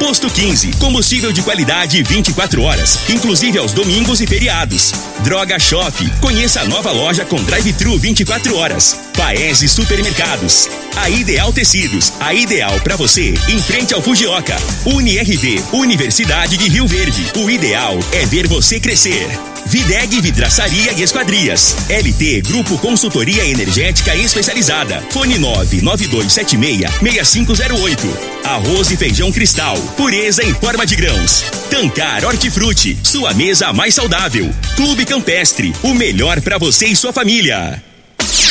Posto 15, combustível de qualidade 24 horas, inclusive aos domingos e feriados. Droga Shop, conheça a nova loja com drive-thru 24 horas. Paese Supermercados. A Ideal Tecidos, a ideal para você, em frente ao Fujioka. UniRV, Universidade de Rio Verde. O ideal é ver você crescer. Videg Vidraçaria e Esquadrias. LT Grupo Consultoria Energética Especializada. Fone 99276-6508. Arroz e feijão cristal. Pureza em forma de grãos. Tancar Hortifruti. Sua mesa mais saudável. Clube Campestre. O melhor para você e sua família.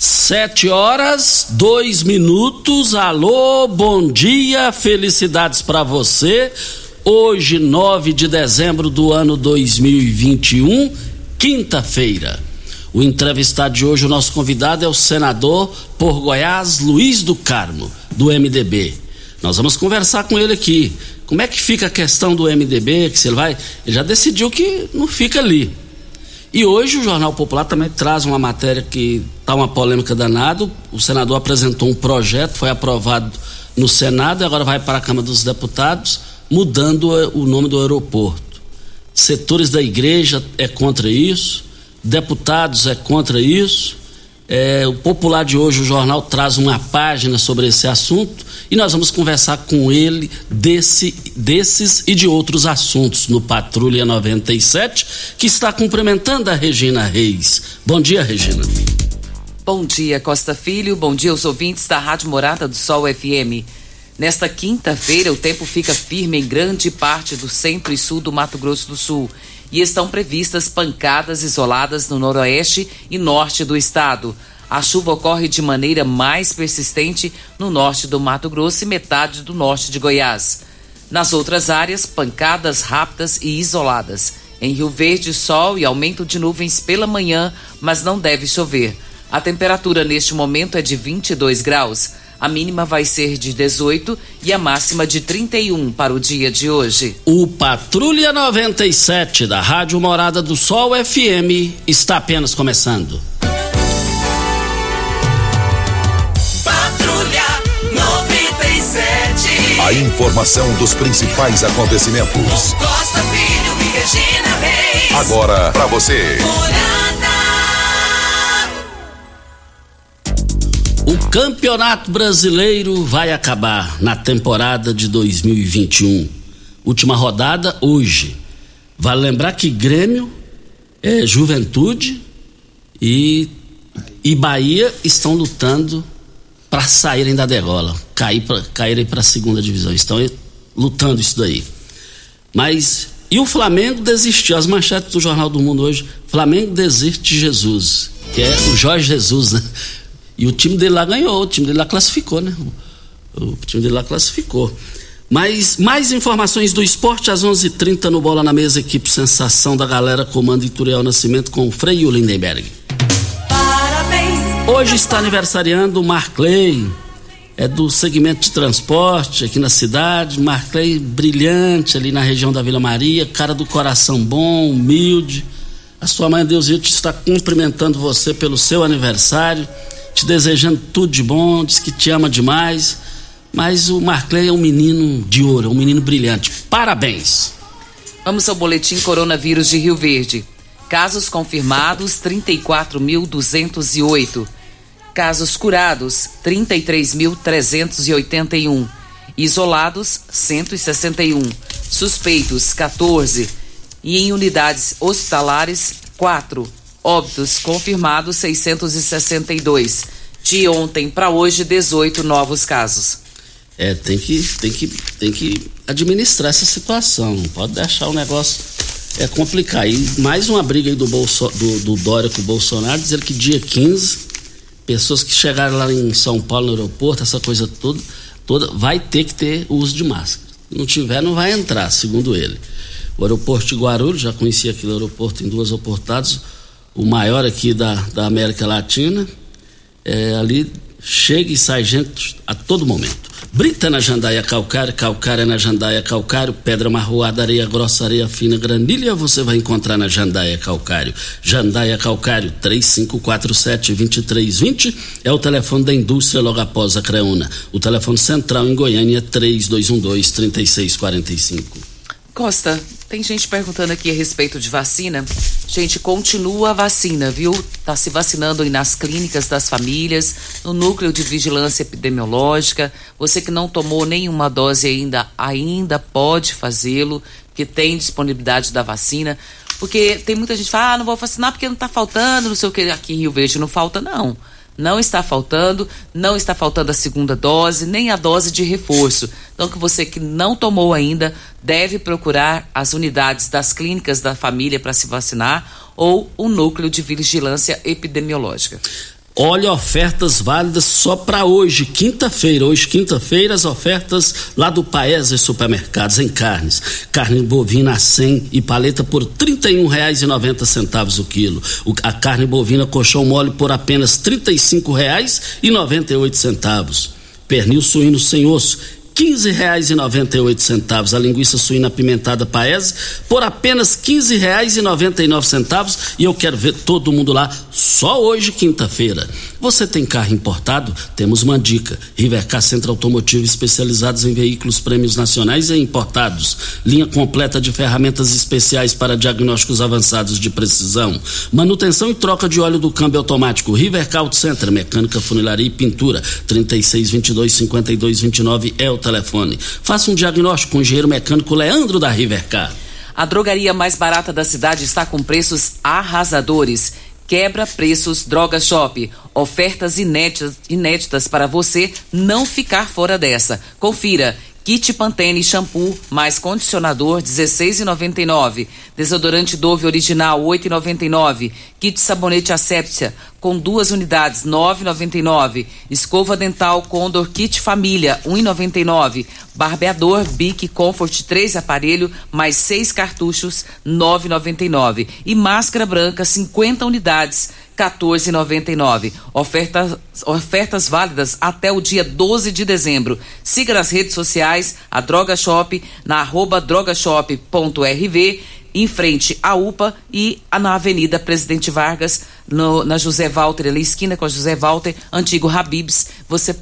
Sete horas, dois minutos. Alô, bom dia, felicidades para você. Hoje, 9 de dezembro do ano 2021, quinta-feira. O entrevistado de hoje, o nosso convidado é o senador por Goiás, Luiz do Carmo, do MDB. Nós vamos conversar com ele aqui. Como é que fica a questão do MDB? Que se ele vai. Ele já decidiu que não fica ali. E hoje o Jornal Popular também traz uma matéria que está uma polêmica danada. O senador apresentou um projeto, foi aprovado no Senado e agora vai para a Câmara dos Deputados, mudando o nome do aeroporto. Setores da igreja é contra isso, deputados é contra isso. É, o Popular de hoje, o jornal, traz uma página sobre esse assunto e nós vamos conversar com ele desse, desses e de outros assuntos no Patrulha 97, que está cumprimentando a Regina Reis. Bom dia, Regina. Bom dia, Costa Filho. Bom dia aos ouvintes da Rádio Morada do Sol FM. Nesta quinta-feira, o tempo fica firme em grande parte do centro e sul do Mato Grosso do Sul e estão previstas pancadas isoladas no noroeste e norte do estado. A chuva ocorre de maneira mais persistente no norte do Mato Grosso e metade do norte de Goiás. Nas outras áreas, pancadas rápidas e isoladas. Em Rio Verde, sol e aumento de nuvens pela manhã, mas não deve chover. A temperatura neste momento é de 22 graus. A mínima vai ser de 18 e a máxima de 31 para o dia de hoje. O Patrulha 97 da Rádio Morada do Sol FM está apenas começando. Patrulha 97. A informação dos principais acontecimentos. Costa Filho e Regina Reis. Agora para você. O Campeonato Brasileiro vai acabar na temporada de 2021. Última rodada hoje. Vale lembrar que Grêmio, é, Juventude e, e Bahia estão lutando para saírem da degola, cair pra, caírem para a segunda divisão. Estão lutando isso daí. Mas e o Flamengo desistiu. As manchetes do Jornal do Mundo hoje: Flamengo desiste de Jesus, que é o Jorge Jesus, né? E o time dele lá ganhou, o time dele lá classificou, né? O, time dele lá classificou. Mas mais informações do esporte às 11:30 h 30 no Bola na Mesa, equipe Sensação da Galera, comando Ituriel Nascimento com o Frei e o Lindenberg. Parabéns. Hoje está aniversariando o Marclay, é do segmento de transporte aqui na cidade. Marclay brilhante ali na região da Vila Maria, cara do coração bom, humilde. A sua mãe Deusito está cumprimentando você pelo seu aniversário te desejando tudo de bom, diz que te ama demais. Mas o Marclay é um menino de ouro, é um menino brilhante. Parabéns! Vamos ao boletim Coronavírus de Rio Verde. Casos confirmados 34.208. Casos curados 33.381. Isolados 161. Suspeitos 14. E em unidades hospitalares 4. Óbitos confirmados 662. De ontem para hoje, 18 novos casos. É, tem que, tem que, tem que administrar essa situação. Não pode deixar o negócio é complicar. E mais uma briga aí do, Bolso, do, do Dória com o Bolsonaro, dizer que dia 15, pessoas que chegaram lá em São Paulo no aeroporto, essa coisa toda, toda vai ter que ter o uso de máscara. Se não tiver, não vai entrar, segundo ele. O aeroporto de Guarulhos, já conheci aquele aeroporto em duas oportunidades, o maior aqui da, da América Latina. É, ali chega e sai gente a todo momento. Brita na jandaia calcário, calcária na jandaia calcário, pedra marroada, areia grossa, areia fina, granilha você vai encontrar na jandaia calcário. Jandaia calcário 3547-2320 é o telefone da indústria logo após a Creuna. O telefone central em Goiânia é 3212-3645. Costa, tem gente perguntando aqui a respeito de vacina. Gente, continua a vacina, viu? Tá se vacinando aí nas clínicas das famílias, no núcleo de vigilância epidemiológica. Você que não tomou nenhuma dose ainda, ainda pode fazê-lo, que tem disponibilidade da vacina. Porque tem muita gente que fala, ah, não vou vacinar porque não tá faltando, não sei o que. Aqui em Rio Verde não falta, não não está faltando, não está faltando a segunda dose, nem a dose de reforço. Então, que você que não tomou ainda deve procurar as unidades das clínicas da família para se vacinar ou o núcleo de vigilância epidemiológica. Olha, ofertas válidas só para hoje, quinta-feira. Hoje, quinta-feira, as ofertas lá do Paese Supermercados em carnes. Carne bovina a 100 e paleta por R$ 31,90 o quilo. A carne bovina colchão mole por apenas R$ 35,98. Pernil suíno sem osso quinze reais e noventa e oito centavos. A linguiça suína apimentada Paese por apenas quinze reais e noventa e nove centavos. E eu quero ver todo mundo lá só hoje, quinta-feira. Você tem carro importado? Temos uma dica. Rivercar Centro Automotivo especializados em veículos prêmios nacionais e importados. Linha completa de ferramentas especiais para diagnósticos avançados de precisão. Manutenção e troca de óleo do câmbio automático. Rivercar Auto Center, mecânica, funilaria e pintura. 3622 5229 é o telefone. Faça um diagnóstico com o engenheiro mecânico Leandro da Rivercar. A drogaria mais barata da cidade está com preços arrasadores. Quebra preços Droga Shop. Ofertas inéditas, inéditas para você não ficar fora dessa. Confira. Kit Pantene shampoo mais condicionador 16,99. Desodorante Dove original 8,99. Kit sabonete Asepsia com duas unidades 9,99. Escova dental Condor Kit Família 1,99. Barbeador Bic Comfort 3 aparelho mais 6 cartuchos 9,99 e máscara branca 50 unidades 14,99. Ofertas, ofertas válidas até o dia 12 de dezembro. Siga nas redes sociais a Droga Shop na arroba drogashop.rv em frente à UPA e na Avenida Presidente Vargas, no, na José Walter, ali esquina com a José Walter, antigo Habibs. Você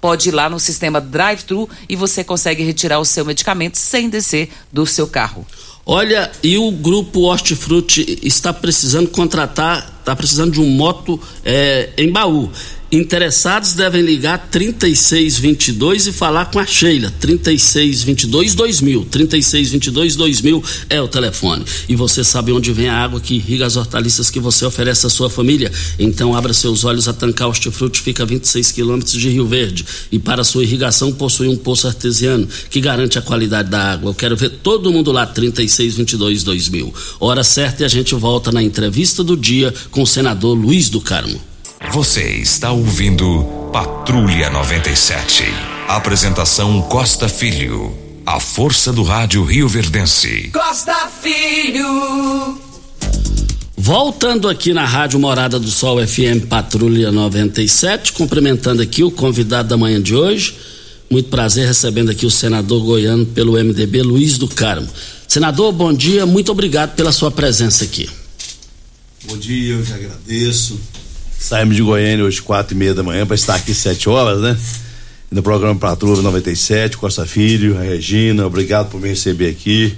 pode ir lá no sistema drive-thru e você consegue retirar o seu medicamento sem descer do seu carro. Olha, e o grupo Hortifruti está precisando contratar, está precisando de um moto é, em baú. Interessados devem ligar 3622 e falar com a Sheila. 3622 2000. 3622 2000 é o telefone. E você sabe onde vem a água que irriga as hortaliças que você oferece à sua família? Então abra seus olhos. A Tancar Hortifruti fica a 26 quilômetros de Rio Verde. E para sua irrigação possui um poço artesiano que garante a qualidade da água. Eu quero ver todo mundo lá. 3622 2000. Hora certa e a gente volta na entrevista do dia com o senador Luiz do Carmo. Você está ouvindo Patrulha 97. Apresentação Costa Filho. A força do rádio Rio Verdense. Costa Filho. Voltando aqui na Rádio Morada do Sol FM Patrulha 97, cumprimentando aqui o convidado da manhã de hoje. Muito prazer recebendo aqui o senador goiano pelo MDB, Luiz do Carmo. Senador, bom dia, muito obrigado pela sua presença aqui. Bom dia, eu que agradeço. Saímos de Goiânia hoje, quatro e meia da manhã, para estar aqui sete horas, né? No programa Patrulha 97, Costa Filho, a Regina, obrigado por me receber aqui.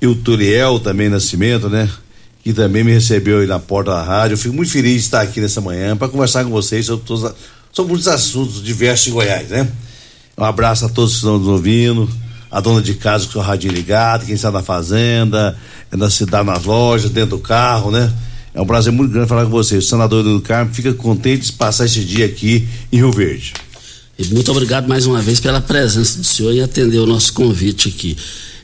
E o Turiel também Nascimento, né? Que também me recebeu aí na porta da rádio. Eu fico muito feliz de estar aqui nessa manhã para conversar com vocês sobre, todos, sobre muitos assuntos diversos em Goiás, né? Um abraço a todos que estão nos ouvindo, a dona de casa com o rádio ligado, quem está na fazenda, na cidade, nas lojas, dentro do carro, né? É um prazer muito grande falar com você. O senador do Carmo fica contente de passar esse dia aqui em Rio Verde. E muito obrigado mais uma vez pela presença do senhor e atender o nosso convite aqui.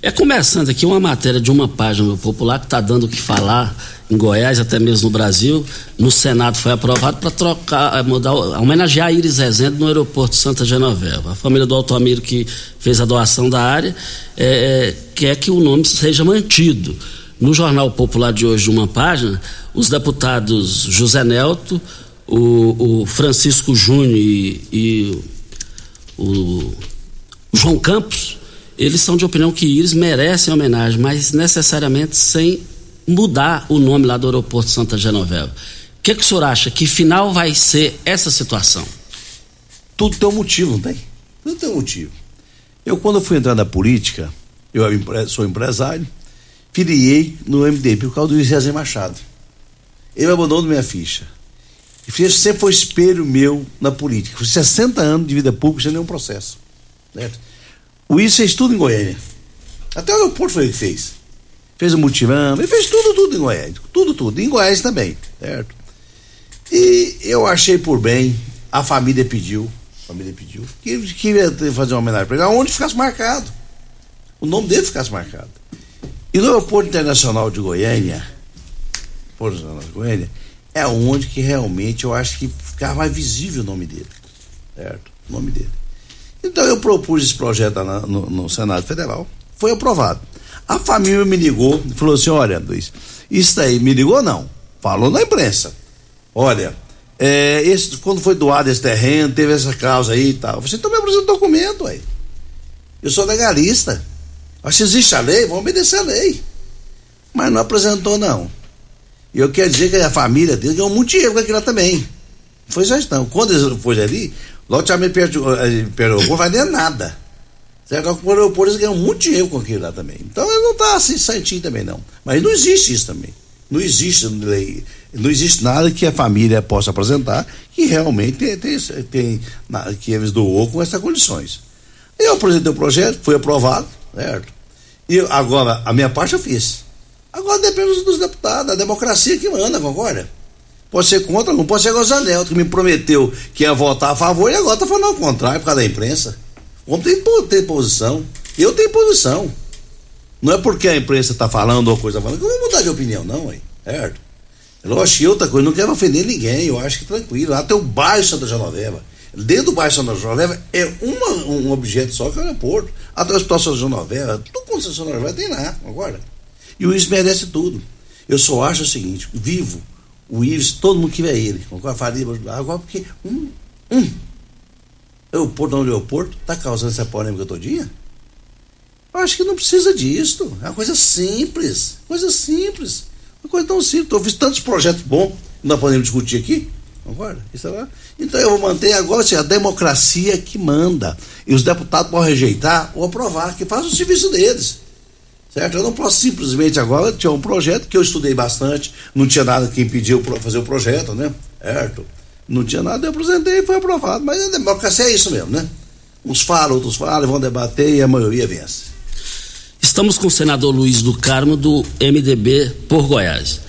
É começando aqui uma matéria de uma página popular que está dando o que falar em Goiás, até mesmo no Brasil. No Senado foi aprovado para trocar, mudar, homenagear a Iris Rezende no aeroporto Santa Genoveva. A família do Altomiro que fez a doação da área é, quer que o nome seja mantido. No Jornal Popular de hoje, uma página, os deputados José Nelto, o, o Francisco Júnior e, e o João Campos, eles são de opinião que Iris merecem homenagem, mas necessariamente sem mudar o nome lá do aeroporto Santa Genoveva. O que, que o senhor acha? Que final vai ser essa situação? Tudo tem um motivo, não tem? Tudo tem um motivo. Eu, quando fui entrar na política, eu sou empresário, filiei no MDB por causa do César Machado. Ele abandonou minha ficha. E sempre foi espelho meu na política. Foi 60 anos de vida pública sem nenhum processo. Certo? O Luiz fez tudo em Goiânia. Até o aeroporto foi ele que fez. Fez o mutirão, ele fez tudo, tudo em Goiânia. Tudo, tudo. Em Goiás também, certo? E eu achei por bem, a família pediu, a família pediu, que queria fazer uma homenagem para ele, onde ficasse marcado. O nome dele ficasse marcado. E no aeroporto internacional de Goiânia, Porto de Goiânia, é onde que realmente eu acho que ficava mais visível o nome dele. Certo? O nome dele. Então eu propus esse projeto no, no Senado Federal, foi aprovado. A família me ligou e falou assim: olha, Luiz, isso aí, me ligou não, falou na imprensa. Olha, é, esse, quando foi doado esse terreno, teve essa causa aí e tal. Você também apresenta documento aí. Eu sou legalista. Mas se existe a lei, vamos obedecer a lei. Mas não apresentou, não. E eu quero dizer que a família dele ganhou muito dinheiro com aquilo também. Foi gestão. Quando ele foi ali, loteamento perto não vai nem nada. Certo? O aeroporto eles ganham muito dinheiro com aquilo lá também. Então ele não está assim certinho também, não. Mas não existe isso também. Não existe lei, não existe nada que a família possa apresentar que realmente tem, tem, tem que eles doou com essas condições. Eu apresentei o projeto, foi aprovado, certo? E agora, a minha parte eu fiz. Agora depende dos deputados, a democracia que manda, concorda? Pode ser contra, não pode ser igual o Zanel, que me prometeu que ia votar a favor e agora está falando ao contrário por causa da imprensa. O homem tem, tem posição. Eu tenho posição. Não é porque a imprensa está falando ou coisa falando que eu vou mudar de opinião, não, hein? Certo? Lógico que outra coisa, não quero ofender ninguém, eu acho que tranquilo. Lá o bairro Santa Genoveva. Dentro do bairro Santa Genoveva é uma, um objeto só que é o aeroporto. Até o Hospital Santa Genoveva, tudo com Santa Genoveva tem lá, agora. E o Ives merece tudo. Eu só acho o seguinte: vivo, o Ives, todo mundo que vê ele, com a Faria, agora porque um, um aeroporto, não aeroporto, está causando essa polêmica todinha? Eu acho que não precisa disso. É uma coisa simples. Coisa simples. Uma coisa tão simples. Eu fiz tantos projetos bons, não podemos discutir aqui. Concorda? Isso é então eu vou manter agora assim, a democracia que manda. E os deputados podem rejeitar ou aprovar, que faz o serviço deles. Certo? Eu não posso simplesmente agora, tinha um projeto que eu estudei bastante, não tinha nada que impediu fazer o projeto, né? Certo? Não tinha nada, eu apresentei e foi aprovado. Mas a democracia é isso mesmo, né? Uns falam, outros falam, vão debater e a maioria vence. Estamos com o senador Luiz do Carmo, do MDB por Goiás.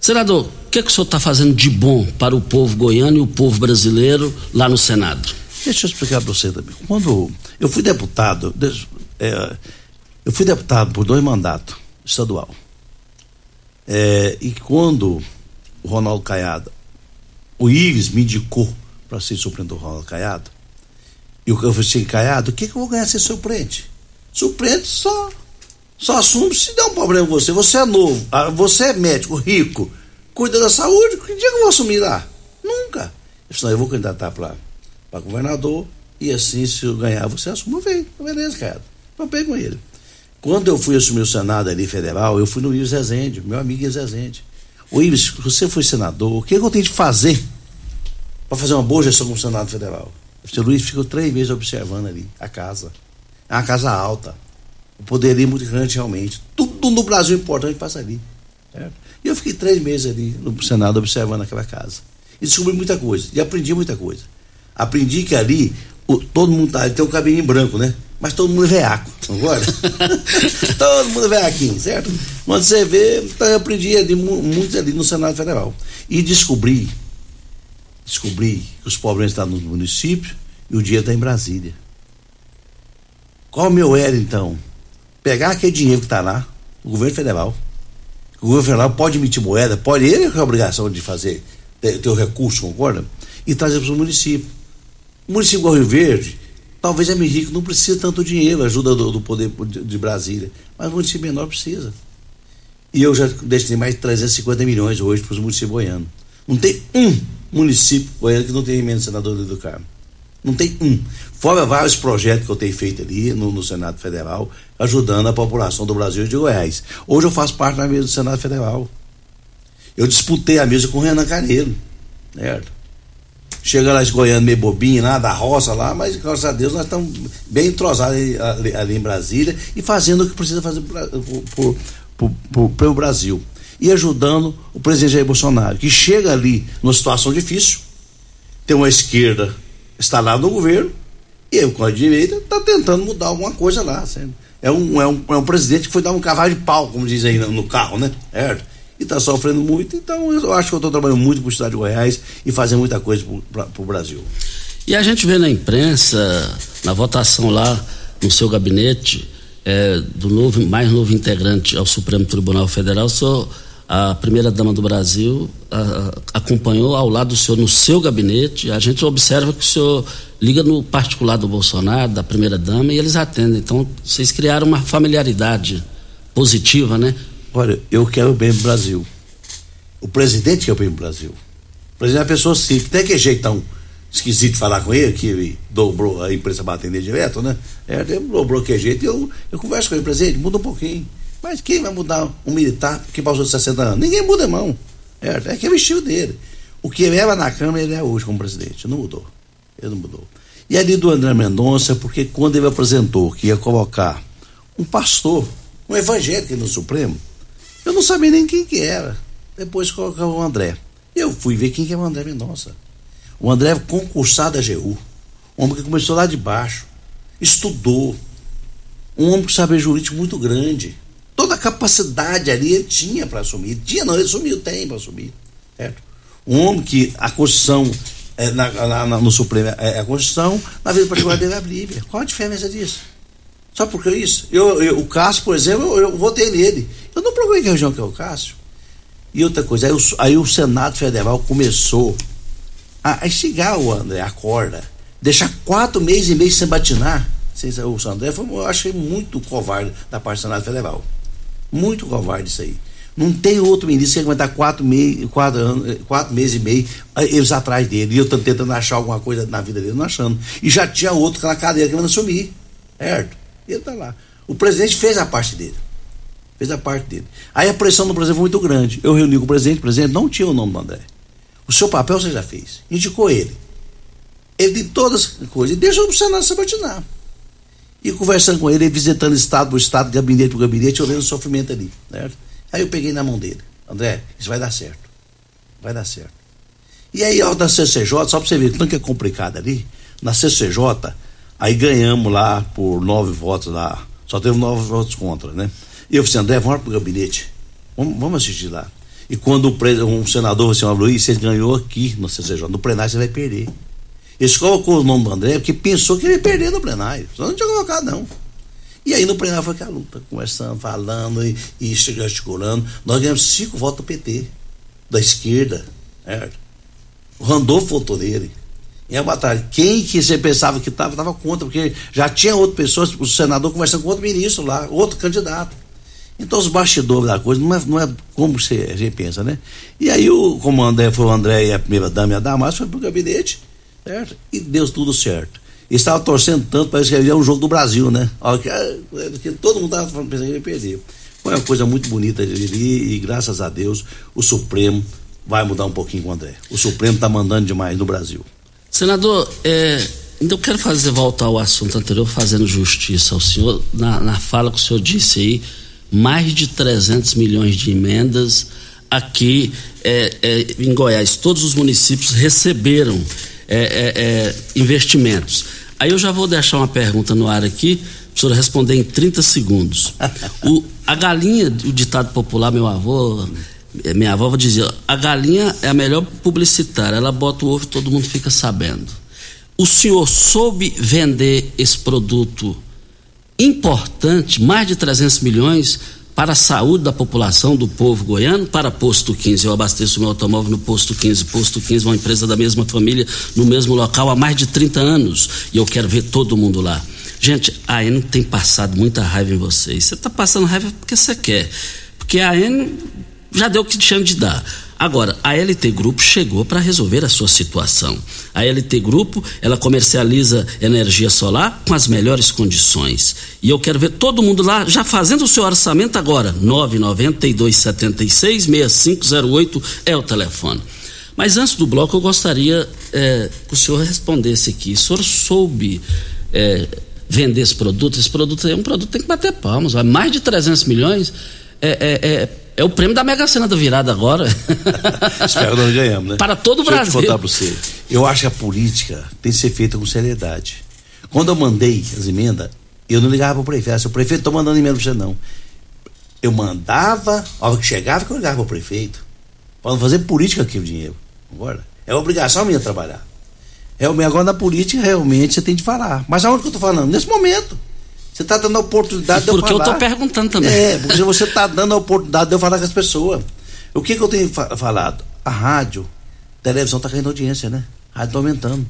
Senador, que, é que o senhor está fazendo de bom para o povo goiano e o povo brasileiro lá no Senado? Deixa eu explicar para você também. Quando eu fui deputado, é, eu fui deputado por dois mandatos estadual. É, e quando o Ronaldo Caiado, o Ives me indicou para ser suplente do Ronaldo Caiado, e eu falei assim, Caiado, o que, que eu vou ganhar ser suplente? Suplente só só assume se der um problema com você. Você é novo, ah, você é médico, rico, cuida da saúde. Que dia que eu vou assumir lá? Nunca. Eu disse, não, eu vou candidatar para governador e assim, se eu ganhar, você assume. Eu veio, beleza, cara. Papei com ele. Quando eu fui assumir o Senado ali federal, eu fui no Ives Rezende, meu amigo Ives Rezende. Ô Ives, você foi senador, o que, é que eu tenho de fazer para fazer uma boa gestão com o Senado Federal? O senhor Luiz ficou três meses observando ali a casa. É uma casa alta. O poderio é muito grande realmente. Tudo no Brasil importante passa ali. Certo? E eu fiquei três meses ali no Senado observando aquela casa. E descobri muita coisa. E aprendi muita coisa. Aprendi que ali o, todo mundo tá, tem um cabelinho branco, né? Mas todo mundo é veaco, agora. todo mundo é veaquinho, certo? Quando você vê, então eu aprendi ali, muito ali no Senado Federal. E descobri, descobri que os problemas estão nos municípios e o dia está em Brasília. Qual o meu era, então? Pegar aquele dinheiro que está lá, o governo federal. O governo federal pode emitir moeda, pode, ele tem a obrigação de fazer, ter, ter o recurso, concorda? E trazer para o município. O município igual Rio Verde, talvez é meio rico, não precisa tanto dinheiro, ajuda do, do poder de, de, Brasília. Mas o município menor precisa. E eu já destinei mais de 350 milhões hoje para os municípios goianos. Não tem um município goiano que não tenha emenda senador do Carmo. Não tem um. Fora vários projetos que eu tenho feito ali no, no, Senado Federal, ajudando a população do Brasil e de Goiás. Hoje eu faço parte da mesa do Senado Federal. Eu disputei a mesa com o Renan Carneiro, certo? Chega lá esse meio bobinho lá, da roça lá, mas graças a Deus nós estamos bem entrosados ali, ali, em Brasília e fazendo o que precisa fazer para o Brasil. E ajudando o presidente Jair Bolsonaro, que chega ali numa situação difícil, tem uma esquerda está lá no governo e eu, com a direita, está tentando mudar alguma coisa lá. É um, é, um, é um presidente que foi dar um cavalo de pau, como diz aí no, no carro, né? Certo? E está sofrendo muito, então eu acho que eu estou trabalhando muito para o estado de Goiás e fazendo muita coisa para o Brasil. E a gente vê na imprensa, na votação lá no seu gabinete, é, do novo, mais novo integrante ao Supremo Tribunal Federal, o senhor a primeira-dama do Brasil a, acompanhou ao lado do senhor no seu gabinete. A gente observa que o senhor liga no particular do Bolsonaro, da primeira-dama, e eles atendem. Então, vocês criaram uma familiaridade positiva, né? Olha, eu quero o bem pro Brasil. O presidente quer o bem pro Brasil. O presidente é uma pessoa simples. Tem que jeitão esquisito falar com ele, que ele dobrou a imprensa atender direto, né? É, dobrou que jeito. Eu, eu converso com ele, presidente, muda um pouquinho. Mas quem vai mudar um militar que passou de 60 anos? Ninguém muda, irmão. É, é que é o estilo dele. O que ele era na Câmara, ele é hoje como presidente. Não mudou. Ele não mudou. E ali do André Mendonça, porque quando ele apresentou que ia colocar um pastor, um evangélico no Supremo, eu não sabia nem quem que era. Depois colocava o André. Eu fui ver quem que é o André Mendonça. O André é concursado da GU. Um homem que começou lá de baixo. Estudou. Um homem com saber jurídico muito grande toda a capacidade ali ele tinha para assumir. Tinha, não, ele assumiu, tem para assumir. Certo? Um homem que a Constituição, é, na, na, no Supremo é, a Constituição, na vida particular dele é a Bíblia. Qual a diferença disso? Só porque isso? Eu, eu, o Cássio, por exemplo, eu, eu votei nele. Eu não procurei que região que é o Cássio. E outra coisa, aí o, aí o Senado Federal começou a, a instigar o André, a corda, deixar quatro meses e meio sem batinar. O André foi, eu achei muito covarde da parte do Senado Federal. Muito covarde isso aí. Não tem outro ministro que aguentar quatro, mei, quatro, anos, quatro meses e meio eles atrás dele. E eu tentando achar alguma coisa na vida dele, não achando. E já tinha outro na cadeira que não assumir. Certo? E ele tá lá. O presidente fez a parte dele. Fez a parte dele. Aí a pressão do presidente foi muito grande. Eu reuni com o presidente, o presidente não tinha o nome do André. O seu papel você já fez. Indicou ele. Ele tem todas as coisas. E deixou o Senado sabatinar. E conversando com ele, visitando estado por estado, gabinete por gabinete, olhando o sofrimento ali. Aí eu peguei na mão dele. André, isso vai dar certo. Vai dar certo. E aí, ó, da CCJ, só pra você ver, tanto que é complicado ali, na CCJ, aí ganhamos lá por nove votos lá. Só teve nove votos contra, né? E eu falei assim, André, vamos pro gabinete. Vamos, vamos assistir lá. E quando o um senador falou assim, Luiz, você ganhou aqui no CCJ, no plenário você vai perder. Eles colocou o nome do André porque pensou que ele ia perder no plenário. Só não tinha colocado, não. E aí no plenário foi aquela luta, conversando, falando e, e gesticulando. Nós ganhamos cinco votos do PT, da esquerda. Certo? O Randolfo votou nele. E a batalha. Quem que você pensava que estava, estava contra, porque já tinha outras pessoas, o senador conversando com outro ministro lá, outro candidato. Então os bastidores da coisa não é, não é como você, a gente pensa, né? E aí o, como o André foi o André e a primeira dama e a Damas, foi pro gabinete certo? E deu tudo certo. Estava torcendo tanto, parece que ele é um jogo do Brasil, né? Que todo mundo estava pensando que ele perder. Foi uma coisa muito bonita ali e graças a Deus o Supremo vai mudar um pouquinho com o André. O Supremo está mandando demais no Brasil. Senador, é, eu quero fazer voltar ao assunto anterior, fazendo justiça ao senhor, na, na fala que o senhor disse aí, mais de 300 milhões de emendas aqui é, é, em Goiás. Todos os municípios receberam é, é, é, investimentos. Aí eu já vou deixar uma pergunta no ar aqui, a senhora responder em 30 segundos. O, a galinha, o ditado popular, meu avô, eh, minha avó dizia, a galinha é a melhor publicitária, ela bota o ovo e todo mundo fica sabendo. O senhor soube vender esse produto importante, mais de 300 milhões, para a saúde da população, do povo goiano, para Posto 15. Eu abasteço meu automóvel no Posto 15. Posto 15 é uma empresa da mesma família, no mesmo local há mais de 30 anos. E eu quero ver todo mundo lá. Gente, a AN tem passado muita raiva em vocês. Você está passando raiva porque você quer. Porque a AN já deu o que tinha de dar. Agora, a LT Grupo chegou para resolver a sua situação. A LT Grupo, ela comercializa energia solar com as melhores condições. E eu quero ver todo mundo lá já fazendo o seu orçamento agora. 992766508 é o telefone. Mas antes do bloco, eu gostaria é, que o senhor respondesse aqui. O senhor soube é, vender esse produto? Esse produto é um produto que tem que bater palmas. Mais de 300 milhões é, é, é é o prêmio da Mega Sena da virada agora. Espero que nós ganhamos, né? Para todo o Brasil. Eu, te contar pra você. eu acho que a política tem que ser feita com seriedade. Quando eu mandei as emendas, eu não ligava pro prefeito. O prefeito tá mandando emenda pra você, não. Eu mandava, a hora que chegava, que eu ligava pro prefeito. Para fazer política aqui o dinheiro. Agora, é obrigação minha trabalhar. É, agora na política, realmente, você tem de falar. Mas aonde que eu tô falando? Nesse momento. Você está dando a oportunidade de eu falar. Porque eu estou perguntando também. É, porque você está dando a oportunidade de eu falar com as pessoas. O que, que eu tenho fa falado? A rádio, a televisão está caindo audiência, né? A rádio está aumentando.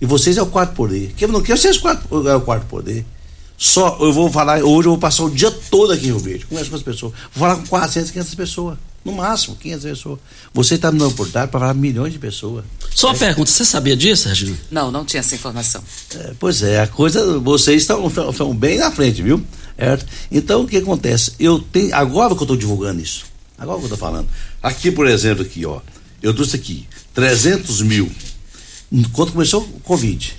E vocês é o quarto poder. Que não quero vocês quatro, é o quarto poder. Só, eu vou falar, hoje eu vou passar o dia todo aqui em Rio Verde, converso com as pessoas. Vou falar com 400, 500 pessoas. No máximo, 500 pessoas. Você está dando a oportunidade para falar milhões de pessoas. Só uma é. pergunta, você sabia disso, Regina? Não, não tinha essa informação. É, pois é, a coisa, vocês estão, estão bem na frente, viu? Certo? Então, o que acontece? Eu tenho, agora que eu estou divulgando isso, agora que eu estou falando. Aqui, por exemplo, aqui, ó, eu trouxe aqui 300 mil. Quando começou o Covid,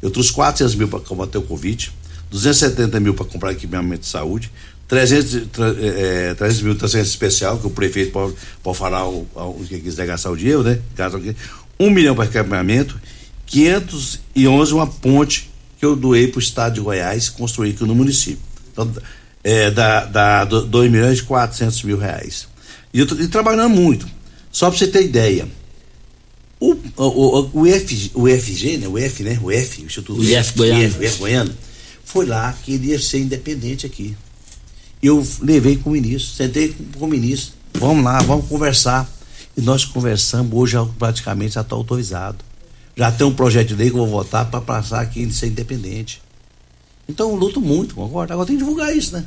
eu trouxe 400 mil para combater o Covid, 270 mil para comprar equipamento de saúde, 300, é, 300 mil transferência especial, que o prefeito pode, pode falar o, o que quiser gastar o dinheiro, né? Gasta, um milhão para equipamento, 511 uma ponte que eu doei para o estado de Goiás construir aqui no município. Então, é, dá, dá 2 milhões e 400 mil reais. E eu tô trabalhando muito. Só para você ter ideia, o, o, o, o, F, o FG, né? O F, né? O F, o Instituto o IF Goiano. IF Goiano, foi lá que ele ia ser independente aqui eu levei com o ministro, sentei com, o ministro, vamos lá, vamos conversar. E nós conversamos, hoje praticamente já está autorizado. Já tem um projeto de lei que eu vou votar para passar aqui em ser independente. Então eu luto muito, concorda? Agora tem que divulgar isso, né?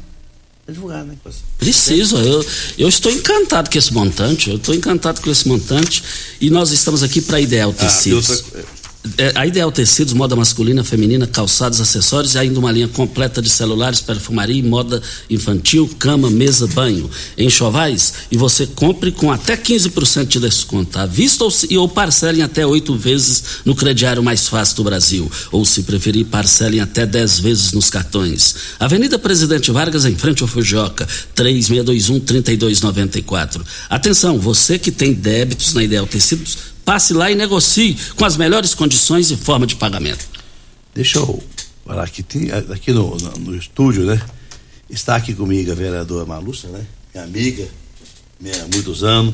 Divulgar, né? Preciso, eu, eu estou encantado com esse montante, eu estou encantado com esse montante e nós estamos aqui para Ideal Tecidos. Ah, é, a Ideal Tecidos, moda masculina, feminina, calçados, acessórios e ainda uma linha completa de celulares, perfumaria moda infantil, cama, mesa, banho. Enxovais e você compre com até 15% de desconto à vista ou, ou parcelem até oito vezes no crediário mais fácil do Brasil. Ou se preferir, parcelem até 10 vezes nos cartões. Avenida Presidente Vargas, em frente ao Fujioka, 3621-3294. Atenção, você que tem débitos na Ideal Tecidos, Passe lá e negocie com as melhores condições e forma de pagamento. Deixa eu falar aqui, tem, aqui no, no, no, estúdio, né? Está aqui comigo a vereadora Maluça, né? Minha amiga, minha, há muitos anos.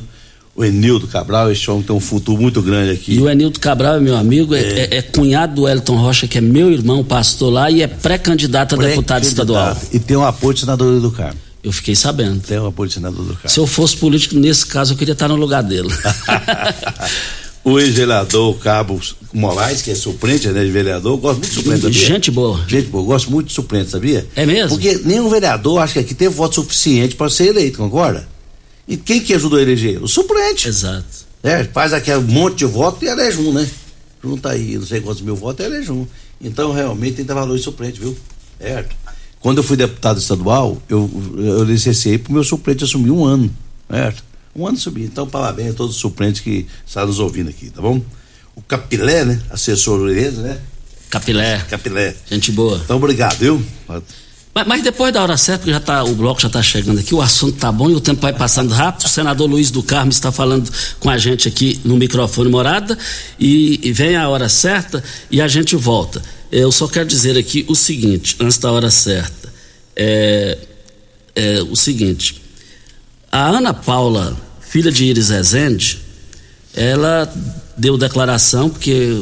O Enildo Cabral, esse homem tem um futuro muito grande aqui. E o Enildo Cabral é meu amigo, é, é, é cunhado do Elton Rocha, que é meu irmão, pastor lá, e é pré-candidato a pré deputado estadual. E tem um apoio de senador do Carmo. Eu fiquei sabendo. Tem um apoio de senador do Carmo. Se eu fosse político, nesse caso, eu queria estar no lugar dele. o ex-vereador Cabo Moraes, que é suplente, né, de vereador, gosto muito de suplente, sabia? Gente boa. Gente boa, gosto muito de suplente, sabia? É mesmo? Porque nenhum vereador acho que aqui teve voto suficiente para ser eleito, concorda? E quem que ajudou a eleger? O suplente. Exato. É, faz aquele monte de voto e elege um, né? Junta aí, não sei quantos mil votos e elege um. Então, realmente, tem que dar valor em suplente, viu? Certo? Quando eu fui deputado estadual, eu, eu licenciei pro meu suplente assumir um ano, certo? Um ano subir. Então, parabéns a todos os suplentes que estão nos ouvindo aqui, tá bom? O Capilé, né? Assessor Lourenço, né? Capilé. Capilé. Gente boa. Então, obrigado, viu? Mas, mas, depois da hora certa, porque já tá, o bloco já está chegando aqui, o assunto tá bom e o tempo vai passando rápido. O senador Luiz do Carmo está falando com a gente aqui no microfone morada e, e vem a hora certa e a gente volta. eu só quero dizer aqui o seguinte, antes da hora certa. É, é o seguinte. A Ana Paula, filha de Iris Rezende, ela deu declaração porque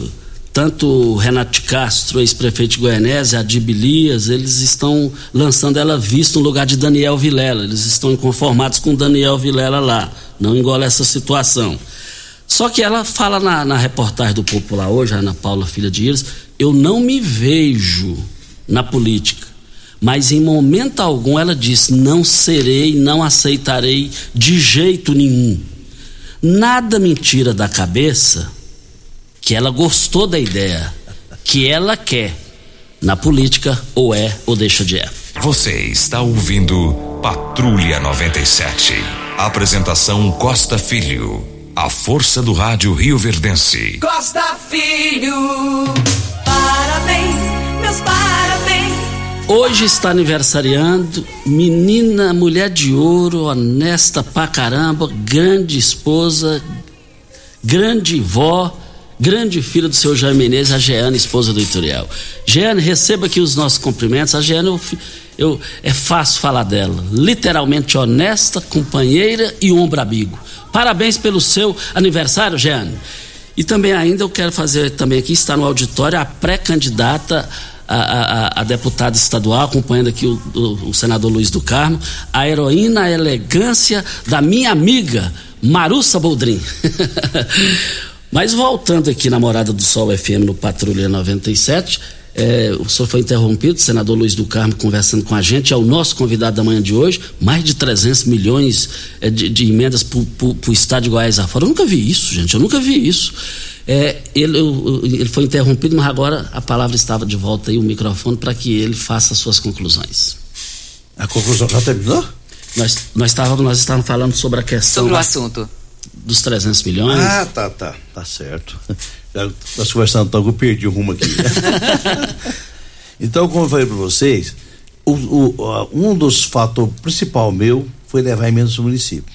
tanto Renato Castro, ex-prefeito de Goianésia, a Dibilias, eles estão lançando ela vista no lugar de Daniel Vilela. Eles estão inconformados com Daniel Vilela lá. Não engole essa situação. Só que ela fala na, na reportagem do Popular hoje, Ana Paula, filha de Iris, eu não me vejo na política. Mas em momento algum ela disse: não serei, não aceitarei de jeito nenhum. Nada me tira da cabeça que ela gostou da ideia, que ela quer na política, ou é ou deixa de é. Você está ouvindo Patrulha 97. Apresentação Costa Filho. A força do rádio Rio Verdense. Costa Filho. Parabéns, meus parabéns. Hoje está aniversariando menina, mulher de ouro, honesta pra caramba, grande esposa, grande vó, grande filha do seu Jair Menezes, a Jeane, esposa do Ituriel. Jeane, receba aqui os nossos cumprimentos. A Jeane, eu, eu, é fácil falar dela. Literalmente honesta, companheira e ombro amigo. Parabéns pelo seu aniversário, Jeane. E também ainda eu quero fazer também aqui, está no auditório, a pré-candidata a, a, a, deputada estadual, acompanhando aqui o, o, o, senador Luiz do Carmo, a heroína, a elegância da minha amiga Marussa Boldrin. Mas voltando aqui na Morada do Sol FM no Patrulha 97, é, o senhor foi interrompido, o senador Luiz do Carmo conversando com a gente, é o nosso convidado da manhã de hoje, mais de 300 milhões é, de, de, emendas para o estado de Goiás afora. Eu nunca vi isso, gente, eu nunca vi isso. É, ele, ele foi interrompido, mas agora a palavra estava de volta aí, o microfone, para que ele faça as suas conclusões. A conclusão já terminou? Nós, nós, estávamos, nós estávamos falando sobre a questão. Sobre o assunto. Dos 300 milhões. Ah, tá, tá, tá certo. Nós conversando então, eu perdi o rumo aqui. então, como eu falei para vocês, o, o, um dos fatores principal meu foi levar emendas no município.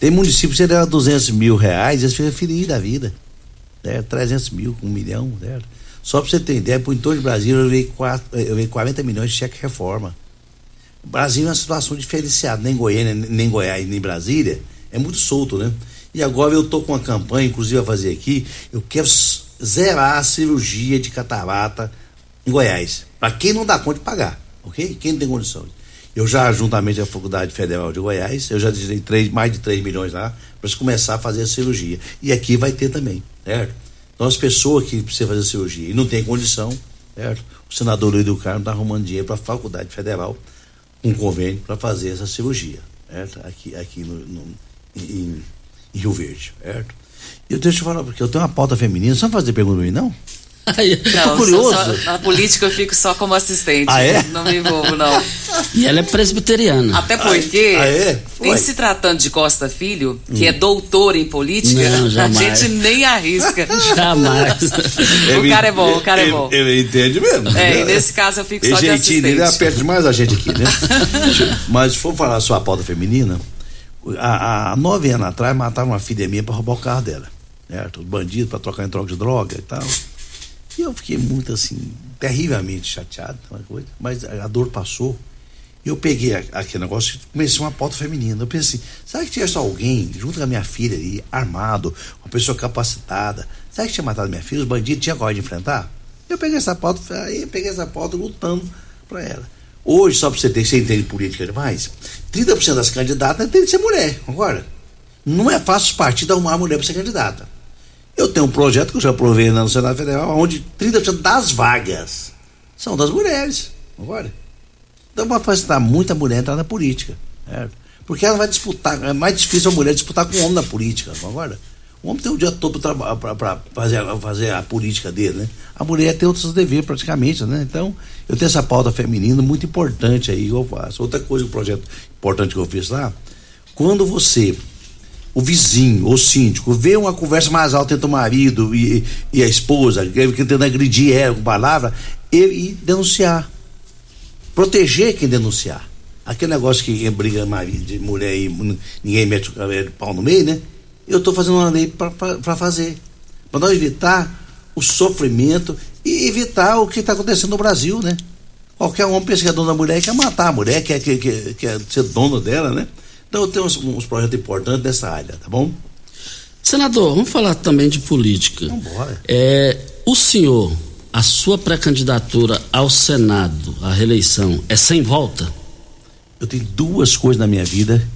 Tem município que você leva 200 mil reais, eles ficam felizes da vida. Certo? 300 mil, um milhão, certo? Só para você ter ideia, torno de Brasil eu levei, quatro, eu levei 40 milhões de cheque reforma. O Brasil é uma situação diferenciada, nem Goiânia, nem Goiás, nem Brasília, é muito solto, né? E agora eu estou com uma campanha, inclusive a fazer aqui, eu quero zerar a cirurgia de catarata em Goiás. Para quem não dá conta de pagar, ok? Quem não tem condições. Eu já, juntamente com a Faculdade Federal de Goiás, eu já três, mais de 3 milhões lá para começar a fazer a cirurgia. E aqui vai ter também, certo? Então as pessoas que precisam fazer cirurgia e não tem condição, certo? O senador Luiz do Carmo está arrumando dinheiro para a Faculdade Federal, um convênio para fazer essa cirurgia, certo? Aqui, aqui no, no em, em Rio Verde, certo? E eu deixo falar, porque eu tenho uma pauta feminina, só fazer pergunta mim, não? Não, curioso. Só, na política eu fico só como assistente. Ah, é? Não me envolvo, não. E ela é presbiteriana. Até porque, ah, é? em se tratando de Costa Filho, que hum. é doutor em política, não, a gente nem arrisca. jamais. o cara é bom, o cara é bom. Ele, ele entende mesmo. É, e nesse caso eu fico só de assistente. Ele aperta demais a gente aqui, né? Mas se for falar sua pauta feminina, há, há nove anos atrás mataram uma filha minha para roubar o carro dela. Certo? Bandido para trocar em troca de droga e tal. E eu fiquei muito assim, terrivelmente chateado, mas a dor passou. E eu peguei aquele negócio e comecei uma pauta feminina. Eu pensei, sabe que tivesse alguém junto com a minha filha ali, armado, uma pessoa capacitada, sabe que tinha matado minha filha, os bandidos tinham coragem de enfrentar? Eu peguei essa pauta, aí peguei essa pauta lutando para ela. Hoje, só para você ter, você entende política demais, 30% das candidatas tem que ser mulher, concorda? Não é fácil os partidos arrumar uma mulher para ser candidata. Eu tenho um projeto que eu já aprovei no Senado Federal, onde 30% das vagas são das mulheres, concorda? Então vai facilitar muita mulher entrar na política? Porque ela vai disputar, é mais difícil a mulher disputar com o homem na política, concorda? O homem tem o dia todo para fazer, fazer a política dele, né? A mulher tem outros deveres praticamente, né? Então, eu tenho essa pauta feminina muito importante aí que eu faço. Outra coisa, um projeto importante que eu fiz lá, quando você, o vizinho, o síndico, vê uma conversa mais alta entre o marido e, e a esposa, tentando agredir ela com palavra, ele ir denunciar. Proteger quem denunciar. Aquele negócio que briga marido, de mulher e ninguém mete o pau no meio, né? eu estou fazendo uma lei para fazer. Para nós evitar o sofrimento e evitar o que está acontecendo no Brasil, né? Qualquer homem pensa que é dono da mulher quer matar a mulher, quer, quer, quer, quer ser dono dela, né? Então eu tenho uns, uns projetos importantes dessa área, tá bom? Senador, vamos falar também de política. Vambora. É, o senhor, a sua pré-candidatura ao Senado, a reeleição, é sem volta? Eu tenho duas coisas na minha vida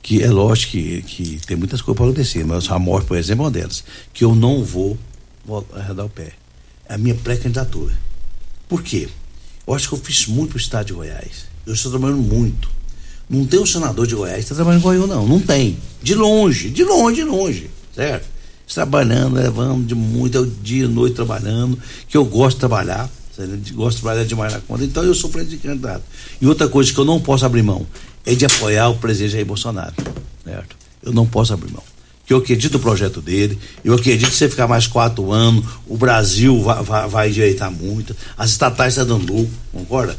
que é lógico que, que tem muitas coisas para acontecer, mas a morte, por exemplo, é uma delas. Que eu não vou arredar o pé. É a minha pré-candidatura. Por quê? Eu acho que eu fiz muito para o estado de Goiás. Eu estou trabalhando muito. Não tem um senador de Goiás que está trabalhando em Goiás, não. Não tem. De longe, de longe, de longe. Certo? Trabalhando, levando de muito, é dia e noite trabalhando, que eu gosto de trabalhar. Gosto de trabalhar demais na conta. Então eu sou pré-candidato. E outra coisa que eu não posso abrir mão é de apoiar o presidente Jair Bolsonaro. Certo? Eu não posso abrir mão que eu acredito no projeto dele, eu acredito que se ficar mais quatro anos, o Brasil vai, vai, vai endireitar muito, as estatais estão dando lucro, concorda?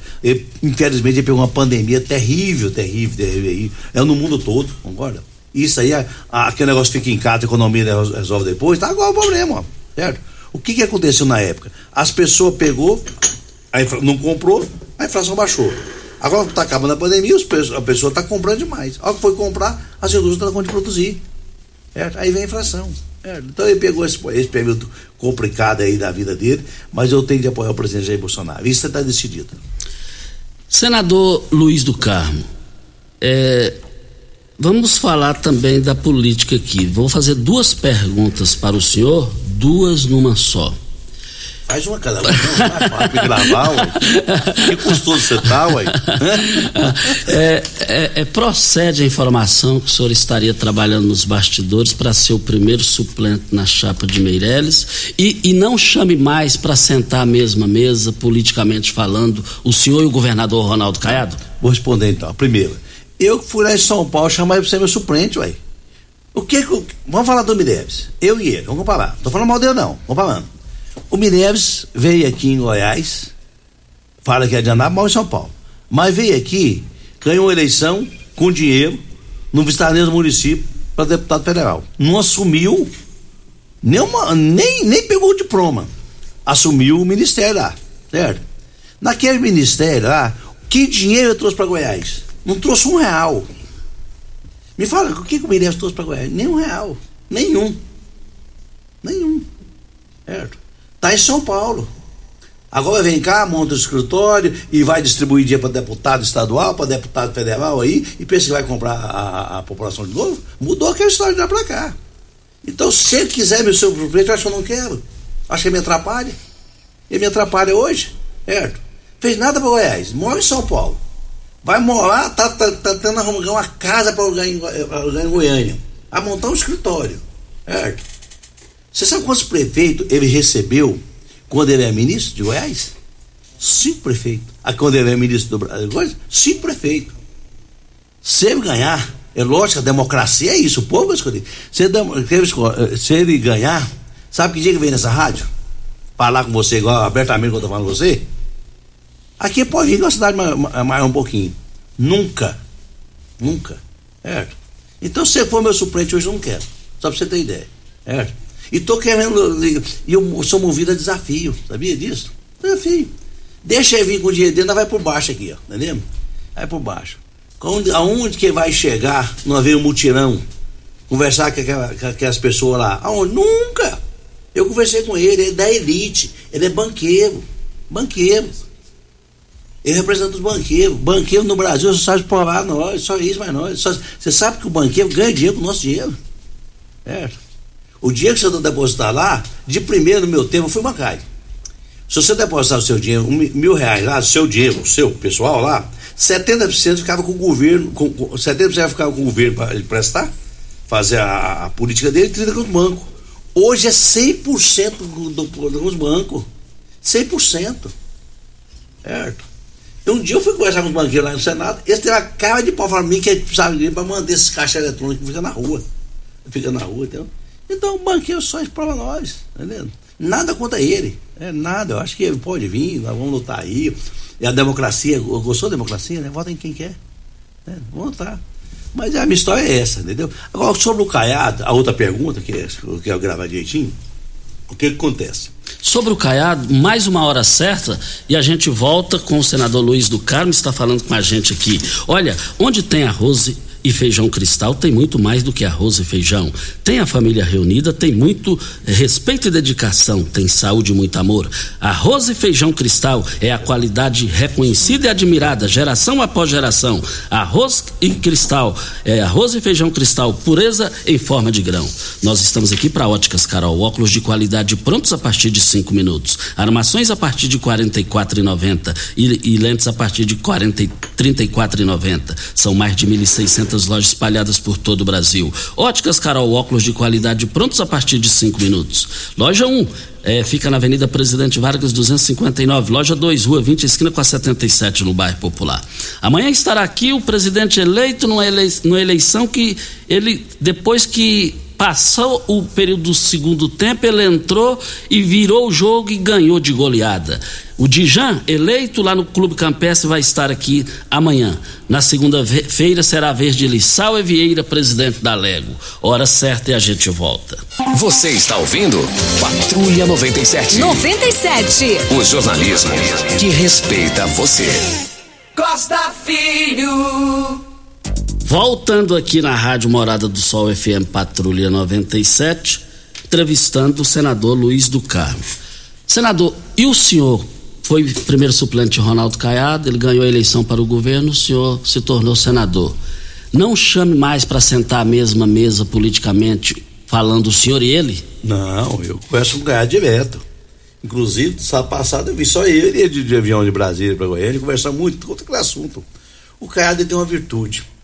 Infelizmente ele pegou uma pandemia terrível, terrível, terrível aí, é no mundo todo, concorda? Isso aí, aquele negócio fica em casa, a economia resolve depois, tá igual o problema, certo? O que que aconteceu na época? As pessoas pegou, não comprou, a inflação baixou. Agora está acabando a pandemia, a pessoa está comprando demais. A hora que foi comprar, as indústrias estão tá de produzir. Certo? Aí vem a inflação. Certo? Então ele pegou esse, esse período complicado aí da vida dele, mas eu tenho de apoiar o presidente Jair Bolsonaro. Isso está decidido. Senador Luiz do Carmo, é, vamos falar também da política aqui. Vou fazer duas perguntas para o senhor, duas numa só. Faz uma cada mais fácil gravar, ué. Que custoso você tá, ué. É, é, é, procede a informação que o senhor estaria trabalhando nos bastidores para ser o primeiro suplente na chapa de Meirelles e, e não chame mais para sentar à mesma mesa, politicamente falando, o senhor e o governador Ronaldo Caiado? Vou responder então. Primeiro, eu fui lá em São Paulo chamar ser meu suplente, ué. O que, que Vamos falar do Meirelles. Eu e ele, vamos comparar. Não tô falando mal dele, não. Vamos falando. O Mineves veio aqui em Goiás, fala que é de Anápolis, em São Paulo. Mas veio aqui, ganhou eleição com dinheiro, no Vistaneiro município, para deputado federal. Não assumiu, nem, uma, nem, nem pegou o diploma. Assumiu o ministério lá, certo? Naquele ministério lá, que dinheiro eu trouxe para Goiás? Não trouxe um real. Me fala, o que, que o Mineves trouxe para Goiás? Nem um real. Nenhum. Nenhum. Certo? Está em São Paulo. Agora vem cá, monta o escritório e vai distribuir dia para deputado estadual, para deputado federal aí, e pensa que vai comprar a, a, a população de novo? Mudou aquela história de lá para cá. Então, se ele quiser meu seu proprietário, eu acho que eu não quero. Acho que ele me atrapalha. Ele me atrapalha hoje, certo? Fez nada para Goiás, mora em São Paulo. Vai morar, tá, tá, tá tendo arrumar uma casa para alugar em, em Goiânia. Vai montar um escritório, certo? Você sabe quantos prefeitos ele recebeu quando ele é ministro de Goiás? Cinco prefeitos. Ah, quando ele é ministro do Brasil, cinco prefeitos. Se ele ganhar, é lógico, a democracia é isso, o povo vai escolher. Se ele, eh, se ele ganhar, sabe que dia que vem nessa rádio? Falar com você igual abertamente que eu estou falando com você? Aqui pode vir uma cidade maior, maior um pouquinho. Nunca. Nunca. Certo? Então, se for meu suplente hoje, eu não quero. Só para você ter ideia. Certo? E tô querendo. E eu sou movido a desafio, sabia disso? Desafio. Deixa ele vir com o dinheiro dentro, vai por baixo aqui, ó. Entendeu? Vai por baixo. Onde, aonde que vai chegar, não haver um mutirão? Conversar com, aquela, com aquelas pessoas lá? Aonde? Nunca! Eu conversei com ele, ele é da elite, ele é banqueiro. Banqueiro. Ele representa os banqueiros. Banqueiro no Brasil só sabe explorar nós, só isso, mas nós. Só, você sabe que o banqueiro ganha dinheiro com o nosso dinheiro. Certo? O dinheiro que você depositar lá, de primeiro no meu tempo, foi bancário. Se você depositar o seu dinheiro, um, mil reais lá, seu dinheiro, seu pessoal lá, 70% ficava com o governo, com, 70% ficava com o governo para ele prestar, fazer a, a, política dele, 30% com o banco. Hoje é 100% do, do, dos bancos. 100%. Certo? E um dia eu fui conversar com os banqueiros lá no Senado, eles têm a cara de pau para mim que precisava de para mandar esses caixas eletrônicos que ficam na rua. Fica na rua, entendeu? Então o banqueiro só explora nós, entendeu? Nada contra ele, é nada. Eu acho que ele pode vir, nós vamos lutar aí. E a democracia, gostou da democracia, né? Vota em quem quer. Né? Vamos lutar. Mas a minha história é essa, entendeu? Agora, sobre o Caiado, a outra pergunta, que, que eu quero gravar direitinho, o que, que acontece? Sobre o Caiado, mais uma hora certa e a gente volta com o senador Luiz do Carmo, está falando com a gente aqui. Olha, onde tem arroz e feijão cristal tem muito mais do que arroz e feijão. Tem a família reunida, tem muito respeito e dedicação, tem saúde e muito amor. Arroz e feijão cristal é a qualidade reconhecida e admirada, geração após geração. Arroz e cristal, é arroz e feijão cristal, pureza em forma de grão. Nós estamos aqui para Óticas Carol, óculos de qualidade prontos a partir de cinco minutos. Armações a partir de R$ 44,90 e, e lentes a partir de R$ 34,90. São mais de 1.600 lojas espalhadas por todo o Brasil. Óticas Carol, óculos de qualidade prontos a partir de cinco minutos. Loja 1, é, fica na Avenida Presidente Vargas 259, loja 2, rua 20, esquina com a 77, no bairro Popular. Amanhã estará aqui o presidente eleito numa eleição que ele, depois que passou o período do segundo tempo, ele entrou e virou o jogo e ganhou de goleada. O Dijan, eleito lá no Clube Campestre, vai estar aqui amanhã. Na segunda-feira será a vez de Lissau Vieira, presidente da Lego. Hora certa e a gente volta. Você está ouvindo Patrulha 97. 97. O jornalismo que respeita você. Costa Filho. Voltando aqui na Rádio Morada do Sol FM Patrulha 97, entrevistando o senador Luiz do Carmo. Senador, e o senhor foi primeiro suplente de Ronaldo Caiado, ele ganhou a eleição para o governo, o senhor se tornou senador. Não chame mais para sentar à mesma mesa politicamente, falando o senhor e ele? Não, eu converso com o Caiado direto. Inclusive, sábado passado eu vi só ele e de, avião de Brasília para Goiânia conversar muito com aquele assunto. O Caiado tem uma virtude.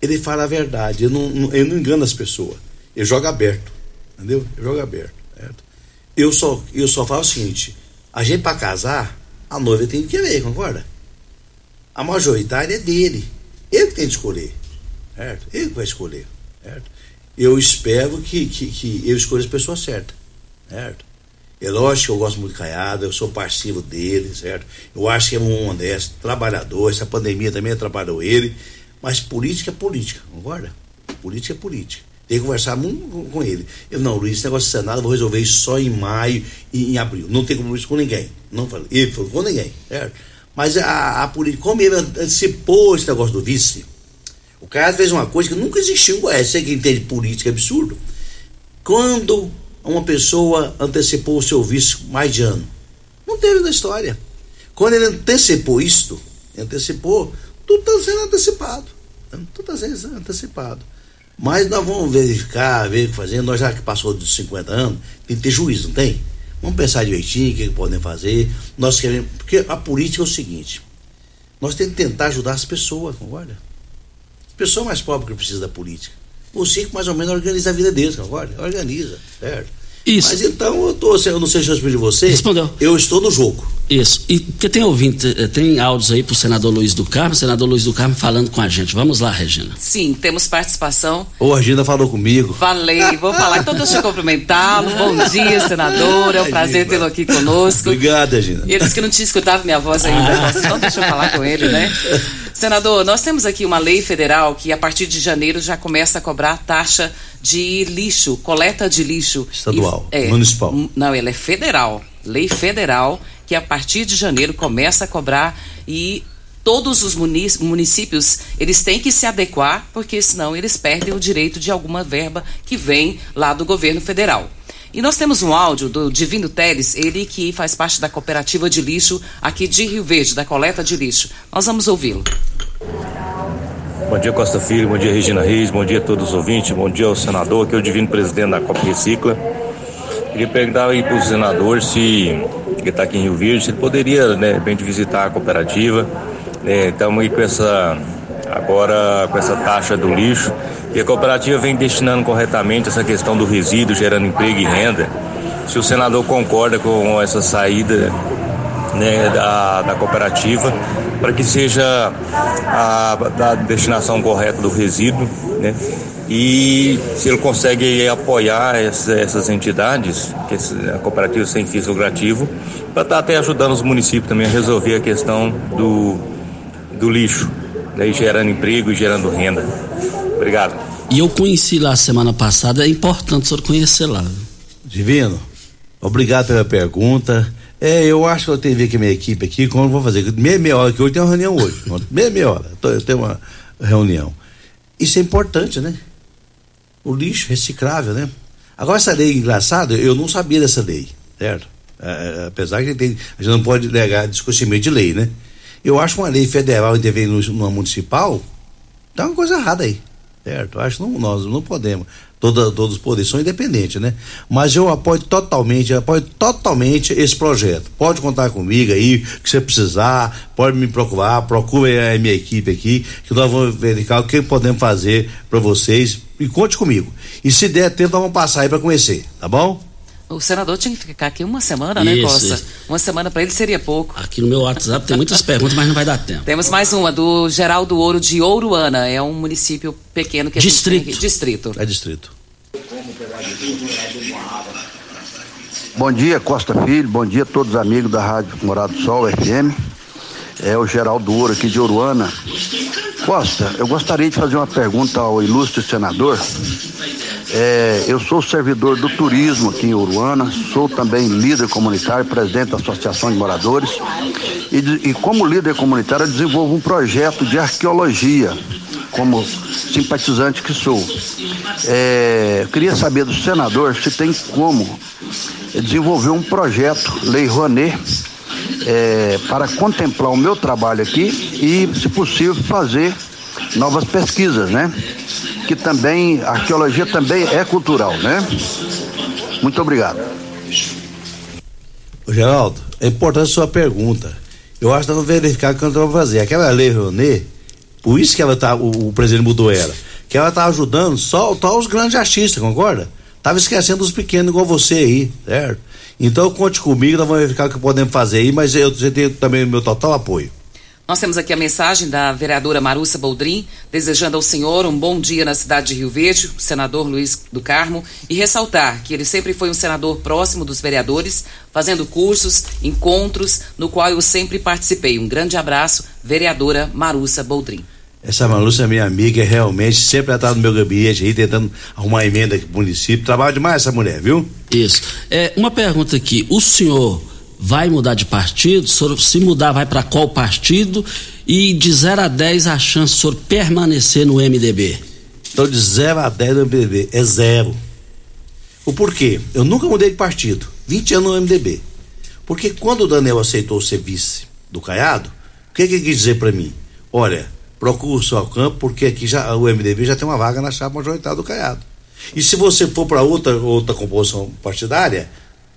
Ele fala a verdade, ele não, ele não engana as pessoas. Ele joga aberto. Entendeu? Ele joga aberto. Certo? Eu só, eu só falo o seguinte: a gente para casar, a noiva tem que querer, concorda? A majoritária é dele. Ele que tem que escolher. Certo? Ele que vai escolher. Certo? Eu espero que, que, que eu escolha as pessoas certas. Certo? É lógico que eu gosto muito de Caiado, eu sou parceiro dele, certo? Eu acho que é um honesto, trabalhador, essa pandemia também atrapalhou ele, mas política é política, concorda? Política é política. Tem que conversar muito com ele. Eu, não, Luiz, esse negócio de Senado, eu vou resolver isso só em maio e em abril. Não tem compromisso com ninguém. Não falei. Ele falou com ninguém. Certo? Mas a, a política, como ele antecipou esse negócio do vice, o cara fez uma coisa que nunca existiu em Goiás. Você que entende política é absurdo. Quando uma pessoa antecipou o seu vice mais de ano, não teve na história. Quando ele antecipou isto, antecipou, tudo está sendo antecipado. Tudo está sendo antecipado. Mas nós vamos verificar, ver o que fazer. Nós já que passou dos 50 anos, tem que ter juízo, não tem? Vamos pensar direitinho o que, que podem fazer. Nós queremos. Porque a política é o seguinte: nós temos que tentar ajudar as pessoas, concorda? As pessoas mais pobres que precisam da política. O circo mais ou menos organiza a vida deles, concorda? Organiza, certo? Isso. Mas então eu, tô, eu não sei se eu respondi você. Respondeu. Eu estou no jogo. Isso. E porque tem ouvinte, eh, tem áudios aí pro senador Luiz do Carmo, senador Luiz do Carmo falando com a gente. Vamos lá, Regina. Sim, temos participação. Ô, a Regina falou comigo. Falei, vou falar. Então deixa eu cumprimentá-lo. Bom dia, senador. É um prazer tê-lo aqui conosco. Obrigado, Regina. E eles que não tinham escutado minha voz ainda. Ah. Então deixa eu falar com ele, né? Senador, nós temos aqui uma lei federal que a partir de janeiro já começa a cobrar taxa de lixo, coleta de lixo. Estadual, e, é, municipal. Não, ela é federal. Lei federal que a partir de janeiro começa a cobrar e todos os municípios eles têm que se adequar porque senão eles perdem o direito de alguma verba que vem lá do governo federal. E nós temos um áudio do Divino Teles, ele que faz parte da cooperativa de lixo aqui de Rio Verde, da coleta de lixo. Nós vamos ouvi-lo. Bom dia, Costa Filho, bom dia, Regina Reis, bom dia a todos os ouvintes, bom dia ao senador, que é o divino presidente da Copa Recicla. Queria perguntar aí para o senador se, que está aqui em Rio Verde, se ele poderia, né, de repente, visitar a cooperativa. Estamos né, aí com essa, agora com essa taxa do lixo, e a cooperativa vem destinando corretamente essa questão do resíduo, gerando emprego e renda. Se o senador concorda com essa saída né, da, da cooperativa para que seja a, a destinação correta do resíduo, né? E se ele consegue apoiar essa, essas entidades, que a cooperativa sem fins lucrativo, para estar tá até ajudando os municípios também a resolver a questão do, do lixo, né, gerando emprego e gerando renda. Obrigado. E eu conheci lá semana passada, é importante o senhor conhecer lá. Divino, Obrigado pela pergunta. É, eu acho que eu tenho que ver com a minha equipe aqui, como eu vou fazer. Meia, meia hora, que hoje tem uma reunião hoje. meia, meia hora, eu tenho uma reunião. Isso é importante, né? O lixo reciclável, né? Agora, essa lei engraçada, eu não sabia dessa lei, certo? É, é apesar que tem, a gente não pode negar discursimento de lei, né? Eu acho uma lei federal dever numa municipal, tá uma coisa errada aí, certo? Acho que não, nós não podemos. Toda, todos os poderes são independentes, né? Mas eu apoio totalmente, apoio totalmente esse projeto. Pode contar comigo aí, que você precisar, pode me procurar, procure a minha equipe aqui, que nós vamos verificar o que podemos fazer para vocês e conte comigo. E se der tempo, nós vamos passar aí para conhecer, tá bom? O senador tinha que ficar aqui uma semana, né, isso, né, Costa? Isso. Uma semana para ele seria pouco. Aqui no meu WhatsApp tem muitas perguntas, mas não vai dar tempo. Temos mais uma, do Geraldo Ouro de Ouruana. É um município pequeno que a distrito. gente tem Distrito. É distrito. Bom dia, Costa Filho. Bom dia a todos os amigos da Rádio Morado do Sol, FM. É o Geraldo Ouro aqui de Oruana. Costa, eu gostaria de fazer uma pergunta ao ilustre senador. É, eu sou servidor do turismo aqui em Uruana, sou também líder comunitário, presidente da Associação de Moradores. E, e como líder comunitário, eu desenvolvo um projeto de arqueologia, como simpatizante que sou. É, queria saber do senador se tem como desenvolver um projeto, Lei Rouanet, é, para contemplar o meu trabalho aqui e, se possível, fazer novas pesquisas, né? Que também, arqueologia também é cultural, né? Muito obrigado. Geraldo, é importante a sua pergunta. Eu acho que nós vamos verificar o que nós vamos fazer. Aquela lei Rouanet, por isso que ela tá, o, o presidente mudou ela, que ela tá ajudando só, só os grandes artistas, concorda? Tava esquecendo os pequenos igual você aí, certo? Então conte comigo, nós vamos verificar o que podemos fazer aí, mas eu, você tem também o meu total apoio. Nós temos aqui a mensagem da vereadora Marussa Boldrin, desejando ao senhor um bom dia na cidade de Rio Verde, o senador Luiz do Carmo, e ressaltar que ele sempre foi um senador próximo dos vereadores, fazendo cursos, encontros, no qual eu sempre participei. Um grande abraço, vereadora Marussa Boldrin. Essa Marussa é minha amiga, realmente sempre está no meu gabinete aí, tentando arrumar emenda aqui pro município. Trabalha demais essa mulher, viu? Isso. É, uma pergunta aqui. O senhor vai mudar de partido? Se mudar, vai para qual partido? E de 0 a 10 a chance de senhor permanecer no MDB? Então, de 0 a 10 no MDB, é zero. O porquê? Eu nunca mudei de partido, 20 anos no MDB. Porque quando o Daniel aceitou ser vice do Caiado, o que, que ele quis dizer para mim? Olha, procura o seu campo, porque aqui já, o MDB já tem uma vaga na chapa majoritária do Caiado. E se você for para outra, outra composição partidária,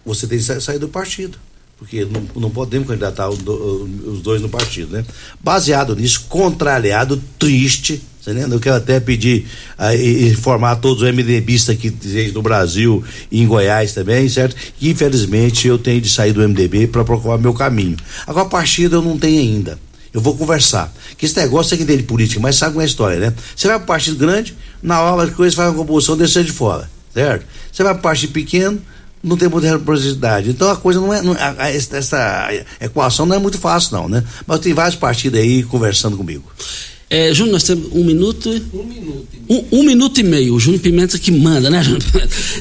você tem que sair do partido porque não, não podemos candidatar os dois no partido, né? Baseado nisso, contrariado, triste, você entendeu? Eu quero até pedir, uh, informar todos os MDBistas aqui do Brasil e em Goiás também, certo? Que infelizmente eu tenho de sair do MDB para procurar meu caminho. Agora, partido eu não tenho ainda. Eu vou conversar. Que esse negócio aqui dele política, mas sabe como é a história, né? Você vai para partido grande, na hora que coisa faz uma composição, descer de fora, certo? Você vai para partido pequeno, não tem muita reciprocidade. Então a coisa não é. Não, a, a, essa equação não é muito fácil, não, né? Mas tem vários partidos aí conversando comigo. É, Júnior, nós temos um minuto. Um minuto. Um, um, minuto e meio. O Júnior Pimenta que manda, né, Júnior?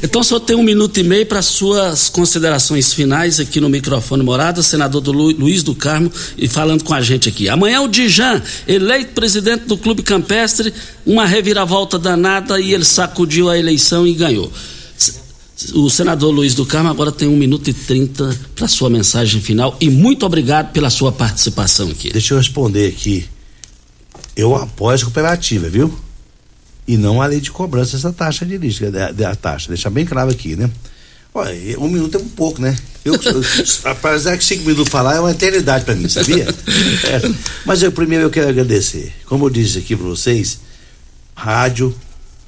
Então, só tem um minuto e meio para suas considerações finais aqui no microfone morada, senador do Lu, Luiz do Carmo, e falando com a gente aqui. Amanhã o Dijan, eleito presidente do Clube Campestre, uma reviravolta danada e ele sacudiu a eleição e ganhou. O senador Luiz do Carmo agora tem um minuto e trinta para sua mensagem final e muito obrigado pela sua participação aqui. Deixa eu responder aqui. Eu apoio a cooperativa, viu? E não a lei de cobrança dessa taxa de lixo, da, da taxa. Deixar bem claro aqui, né? Olha, um minuto é um pouco, né? Eu, apesar que cinco minutos falar é uma eternidade para mim, sabia? É. Mas eu primeiro eu quero agradecer. Como eu disse aqui para vocês, rádio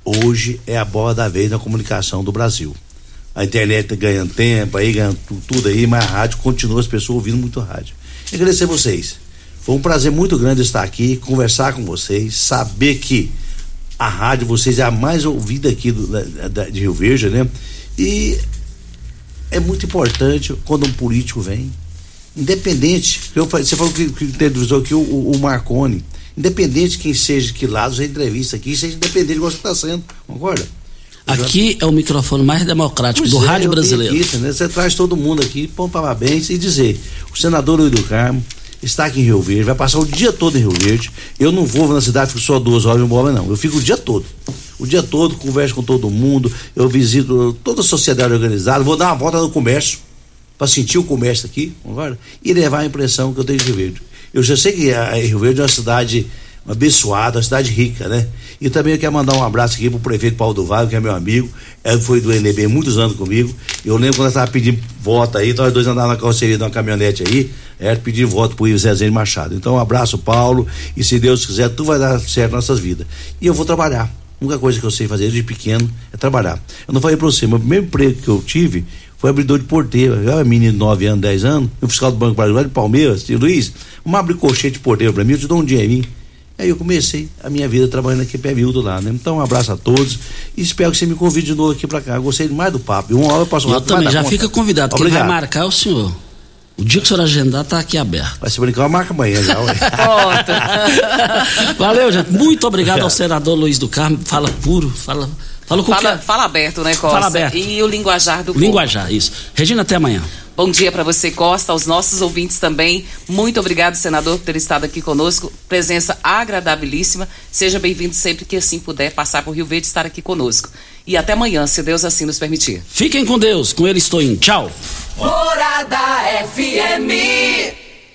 hoje é a bola da vez na comunicação do Brasil a internet ganhando tempo, aí ganhando tudo aí, mas a rádio continua as pessoas ouvindo muito rádio. Agradecer vocês. Foi um prazer muito grande estar aqui, conversar com vocês, saber que a rádio vocês é a mais ouvida aqui do, da, da, de Rio Verde, né? E é muito importante quando um político vem, independente, eu, você falou que, que televisor aqui o, o, Marconi, independente de quem seja, que lado você entrevista aqui, seja independente de você está sendo, concorda? Aqui é o microfone mais democrático Pois do é, rádio brasileiro. Aqui, né? Você traz todo mundo aqui, põe parabéns e dizer: o senador Luiz do Carmo está aqui em Rio Verde, vai passar o dia todo em Rio Verde. Eu não vou na cidade, fico só duas horas de embora, não. Eu fico o dia todo. O dia todo, converso com todo mundo, eu visito toda a sociedade organizada, vou dar uma volta no comércio, para sentir o comércio aqui, e levar a impressão que eu tenho de Rio Verde. Eu já sei que a Rio Verde é uma cidade abençoada, uma cidade rica, né? E também eu quero mandar um abraço aqui pro prefeito Paulo do Vale, que é meu amigo, ele foi do NB muitos anos comigo. Eu lembro quando eu estava pedindo voto aí, nós dois andávamos na carroceria de uma caminhonete aí, é, pedindo voto pro Ivo Zezé Machado. Então um abraço, Paulo, e se Deus quiser, tudo vai dar certo nossas vidas. E eu vou trabalhar. A única coisa que eu sei fazer desde pequeno é trabalhar. Eu não falei pra você, meu primeiro emprego que eu tive foi abridor de porteiro. Eu era menino de 9 anos, 10 anos, no fiscal do Banco Brasileiro de Palmeiras, tio Luiz, uma abre colchete de porteiro pra mim, eu te dou um dinheirinho. Aí eu comecei a minha vida trabalhando aqui pé miúdo lá, né? Então um abraço a todos e espero que você me convide de novo aqui pra cá. Eu gostei demais do papo. E uma hora eu passo Eu rápido, também, já conta. fica convidado. Quem vai marcar é o senhor. O dia que o senhor agendar tá aqui aberto. Vai se brincar, marca amanhã já, ué. Valeu, gente. Muito obrigado ao senador Luiz do Carmo. Fala puro, fala, fala com Fala, que fala aberto, né, Costa? Fala aberto. E o linguajar do povo. linguajar, isso. Regina, até amanhã. Bom dia para você, Costa, aos nossos ouvintes também. Muito obrigado, senador, por ter estado aqui conosco. Presença agradabilíssima. Seja bem-vindo sempre que assim puder passar por Rio Verde e estar aqui conosco. E até amanhã, se Deus assim nos permitir. Fiquem com Deus. Com ele estou indo. Tchau. Morada FM.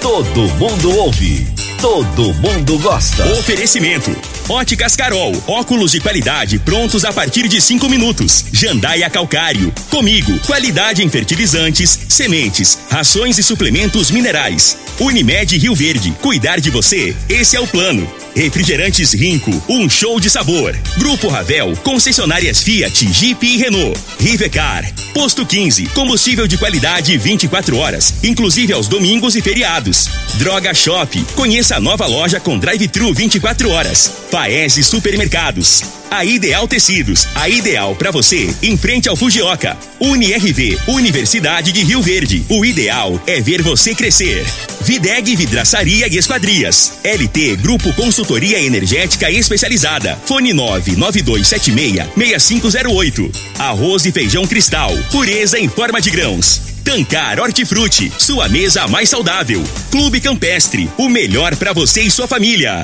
Todo mundo ouve, todo mundo gosta. Oferecimento. Óticas Carol, óculos de qualidade prontos a partir de cinco minutos. Jandaia Calcário. Comigo, qualidade em fertilizantes, sementes, rações e suplementos minerais. Unimed Rio Verde, cuidar de você, esse é o plano. Refrigerantes Rinco, um show de sabor. Grupo Ravel, concessionárias Fiat, Jeep e Renault. Rivecar, Posto 15, combustível de qualidade 24 horas, inclusive aos domingos e feriados. Droga Shop, conheça a nova loja com drive-thru 24 horas. Paese Supermercados. A Ideal Tecidos, a ideal para você, em frente ao Fujioka. UniRV, Universidade de Rio Verde. O ideal é ver você crescer. Videg Vidraçaria e Esquadrias. LT Grupo Consultoria Energética Especializada. Fone 99276-6508. Arroz e feijão cristal. Pureza em forma de grãos. Tancar Hortifruti, sua mesa mais saudável. Clube Campestre, o melhor para você e sua família.